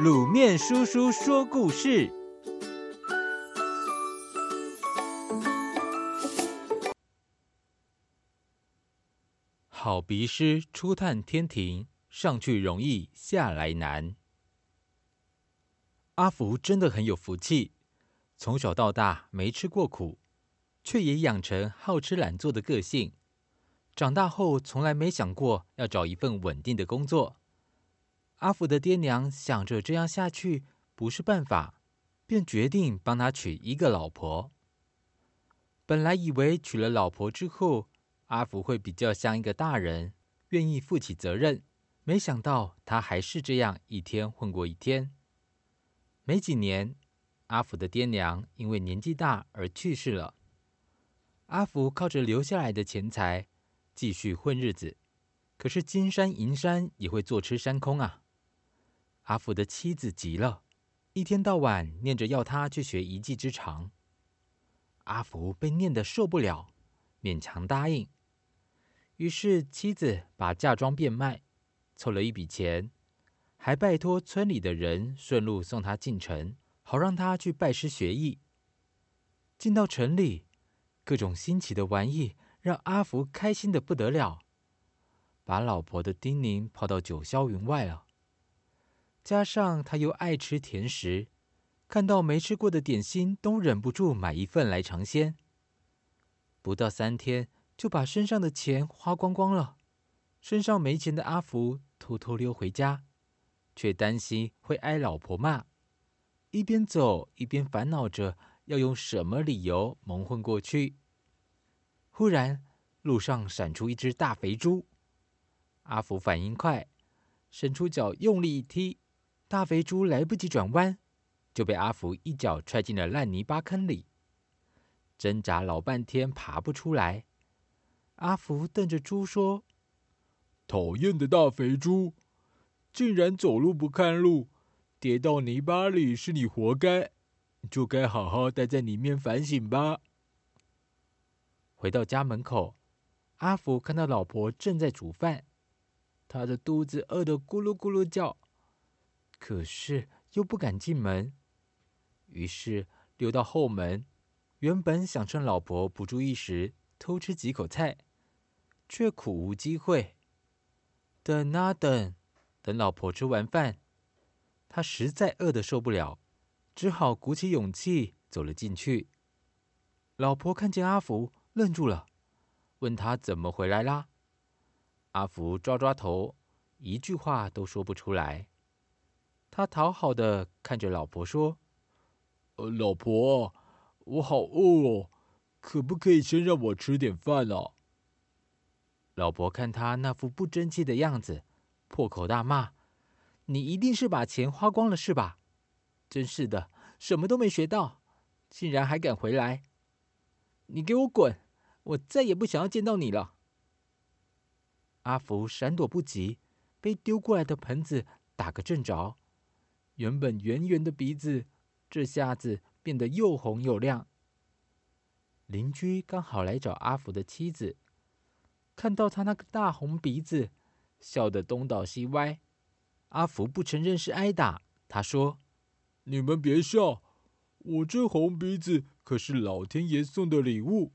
卤面叔叔说故事。好鼻师初探天庭，上去容易下来难。阿福真的很有福气，从小到大没吃过苦，却也养成好吃懒做的个性。长大后从来没想过要找一份稳定的工作。阿福的爹娘想着这样下去不是办法，便决定帮他娶一个老婆。本来以为娶了老婆之后，阿福会比较像一个大人，愿意负起责任。没想到他还是这样一天混过一天。没几年，阿福的爹娘因为年纪大而去世了。阿福靠着留下来的钱财继续混日子，可是金山银山也会坐吃山空啊。阿福的妻子急了，一天到晚念着要他去学一技之长。阿福被念得受不了，勉强答应。于是，妻子把嫁妆变卖，凑了一笔钱，还拜托村里的人顺路送他进城，好让他去拜师学艺。进到城里，各种新奇的玩意让阿福开心得不得了，把老婆的叮咛抛到九霄云外了。加上他又爱吃甜食，看到没吃过的点心都忍不住买一份来尝鲜。不到三天，就把身上的钱花光光了，身上没钱的阿福偷偷溜回家，却担心会挨老婆骂，一边走一边烦恼着要用什么理由蒙混过去。忽然，路上闪出一只大肥猪，阿福反应快，伸出脚用力一踢，大肥猪来不及转弯，就被阿福一脚踹进了烂泥巴坑里，挣扎老半天爬不出来。阿福瞪着猪说：“讨厌的大肥猪，竟然走路不看路，跌到泥巴里是你活该，就该好好待在里面反省吧。”回到家门口，阿福看到老婆正在煮饭，他的肚子饿得咕噜咕噜叫，可是又不敢进门，于是溜到后门，原本想趁老婆不注意时偷吃几口菜。却苦无机会。等啊等，等老婆吃完饭，他实在饿得受不了，只好鼓起勇气走了进去。老婆看见阿福，愣住了，问他怎么回来啦？阿福抓抓头，一句话都说不出来。他讨好的看着老婆说：“呃，老婆，我好饿哦，可不可以先让我吃点饭啊？”老婆看他那副不争气的样子，破口大骂：“你一定是把钱花光了是吧？真是的，什么都没学到，竟然还敢回来！你给我滚！我再也不想要见到你了。”阿福闪躲不及，被丢过来的盆子打个正着，原本圆圆的鼻子这下子变得又红又亮。邻居刚好来找阿福的妻子。看到他那个大红鼻子，笑得东倒西歪。阿福不承认是挨打，他说：“你们别笑，我这红鼻子可是老天爷送的礼物。”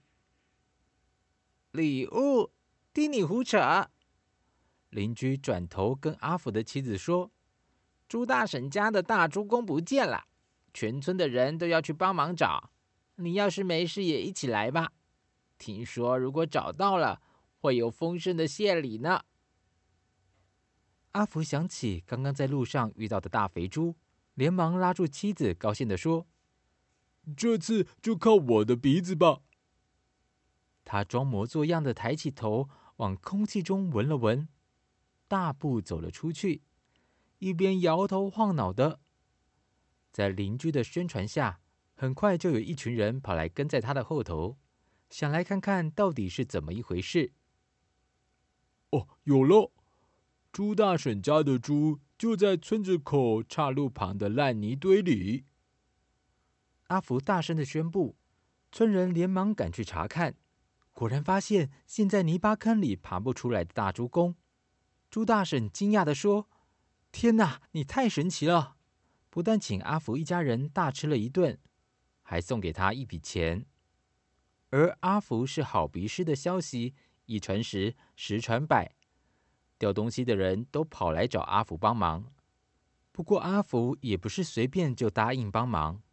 礼物？听你胡扯！邻居转头跟阿福的妻子说：“朱大婶家的大猪公不见了，全村的人都要去帮忙找。你要是没事也一起来吧。听说如果找到了，”会有丰盛的谢礼呢。阿福想起刚刚在路上遇到的大肥猪，连忙拉住妻子，高兴地说：“这次就靠我的鼻子吧。”他装模作样的抬起头，往空气中闻了闻，大步走了出去，一边摇头晃脑的。在邻居的宣传下，很快就有一群人跑来跟在他的后头，想来看看到底是怎么一回事。哦，有了！朱大婶家的猪就在村子口岔路旁的烂泥堆里。阿福大声的宣布，村人连忙赶去查看，果然发现陷在泥巴坑里爬不出来的大猪公。朱大婶惊讶的说：“天哪，你太神奇了！不但请阿福一家人大吃了一顿，还送给他一笔钱。而阿福是好鼻师的消息一传十，十传百，掉东西的人都跑来找阿福帮忙。不过阿福也不是随便就答应帮忙，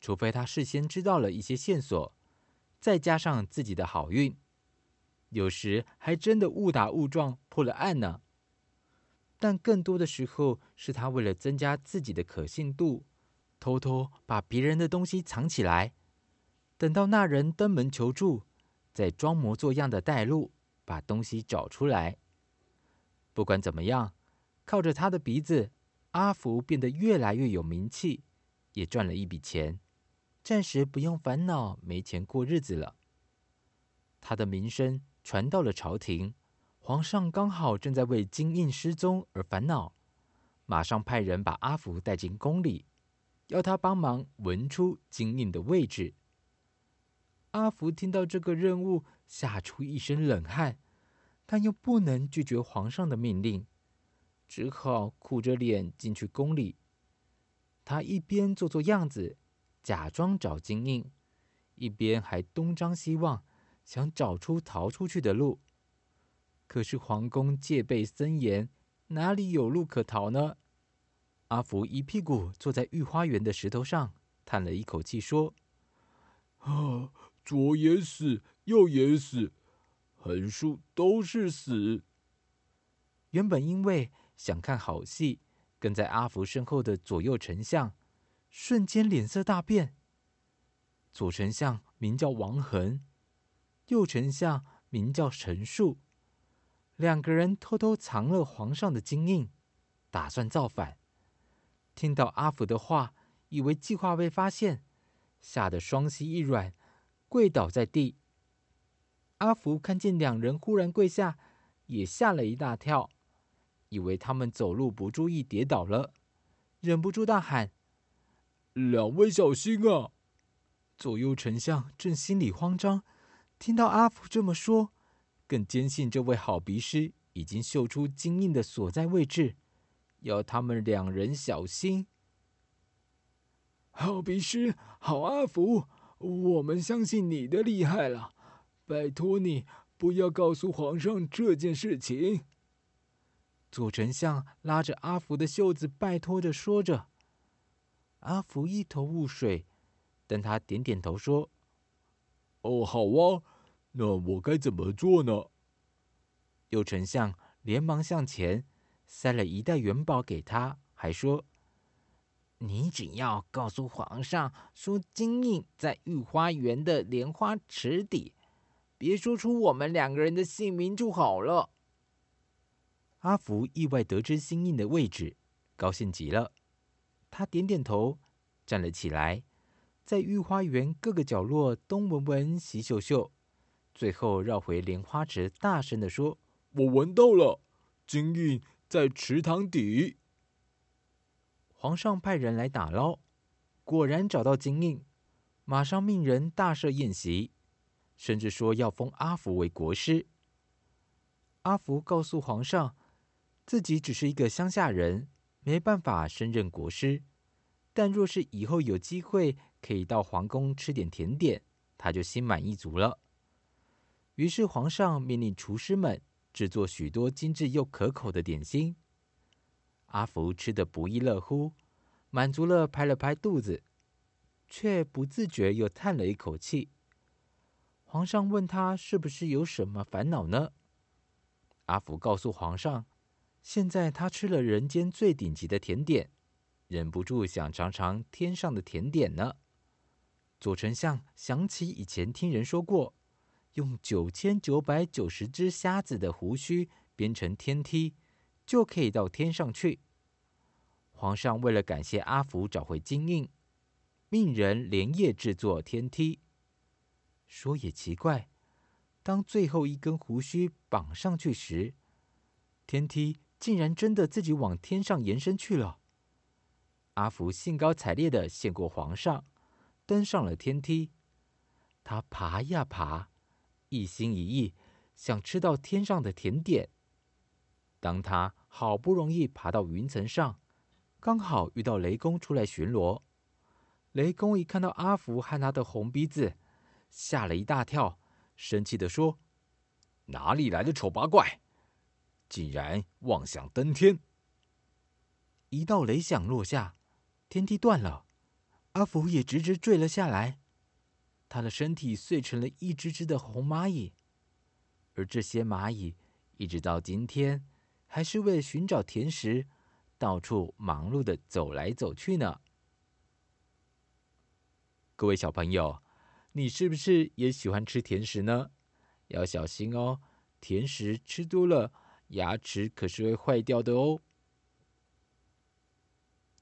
除非他事先知道了一些线索，再加上自己的好运，有时还真的误打误撞破了案呢。但更多的时候是他为了增加自己的可信度，偷偷把别人的东西藏起来，等到那人登门求助，再装模作样的带路，把东西找出来。不管怎么样，靠着他的鼻子。阿福变得越来越有名气，也赚了一笔钱，暂时不用烦恼没钱过日子了。他的名声传到了朝廷，皇上刚好正在为金印失踪而烦恼，马上派人把阿福带进宫里，要他帮忙闻出金印的位置。阿福听到这个任务，吓出一身冷汗，但又不能拒绝皇上的命令。只好苦着脸进去宫里。他一边做做样子，假装找金印，一边还东张西望，想找出逃出去的路。可是皇宫戒备森严，哪里有路可逃呢？阿福一屁股坐在御花园的石头上，叹了一口气说：“啊，左也死，右也死，横竖都是死。”原本因为想看好戏，跟在阿福身后的左右丞相瞬间脸色大变。左丞相名叫王恒，右丞相名叫陈树，两个人偷偷藏了皇上的金印，打算造反。听到阿福的话，以为计划被发现，吓得双膝一软，跪倒在地。阿福看见两人忽然跪下，也吓了一大跳。以为他们走路不注意跌倒了，忍不住大喊：“两位小心啊！”左右丞相正心里慌张，听到阿福这么说，更坚信这位好鼻师已经嗅出金印的所在位置，要他们两人小心。好鼻师，好阿福，我们相信你的厉害了，拜托你不要告诉皇上这件事情。左丞相拉着阿福的袖子，拜托着说着。阿福一头雾水，但他点点头说：“哦，好啊，那我该怎么做呢？”右丞相连忙向前塞了一袋元宝给他，还说：“你只要告诉皇上，说金印在御花园的莲花池底，别说出我们两个人的姓名就好了。”阿福意外得知新印的位置，高兴极了。他点点头，站了起来，在御花园各个角落东闻闻、西嗅嗅，最后绕回莲花池，大声的说：“我闻到了，金印在池塘底。”皇上派人来打捞，果然找到金印，马上命人大设宴席，甚至说要封阿福为国师。阿福告诉皇上。自己只是一个乡下人，没办法升任国师。但若是以后有机会可以到皇宫吃点甜点，他就心满意足了。于是皇上命令厨师们制作许多精致又可口的点心。阿福吃得不亦乐乎，满足了，拍了拍肚子，却不自觉又叹了一口气。皇上问他是不是有什么烦恼呢？阿福告诉皇上。现在他吃了人间最顶级的甜点，忍不住想尝尝天上的甜点呢。左丞相想起以前听人说过，用九千九百九十只瞎子的胡须编成天梯，就可以到天上去。皇上为了感谢阿福找回金印，命人连夜制作天梯。说也奇怪，当最后一根胡须绑上去时，天梯。竟然真的自己往天上延伸去了。阿福兴高采烈地谢过皇上，登上了天梯。他爬呀爬，一心一意想吃到天上的甜点。当他好不容易爬到云层上，刚好遇到雷公出来巡逻。雷公一看到阿福和他的红鼻子，吓了一大跳，生气地说：“哪里来的丑八怪，竟然妄想登天！”一道雷响落下，天地断了，阿福也直直坠了下来，他的身体碎成了一只只的红蚂蚁，而这些蚂蚁一直到今天，还是为了寻找甜食，到处忙碌的走来走去呢。各位小朋友，你是不是也喜欢吃甜食呢？要小心哦，甜食吃多了，牙齿可是会坏掉的哦。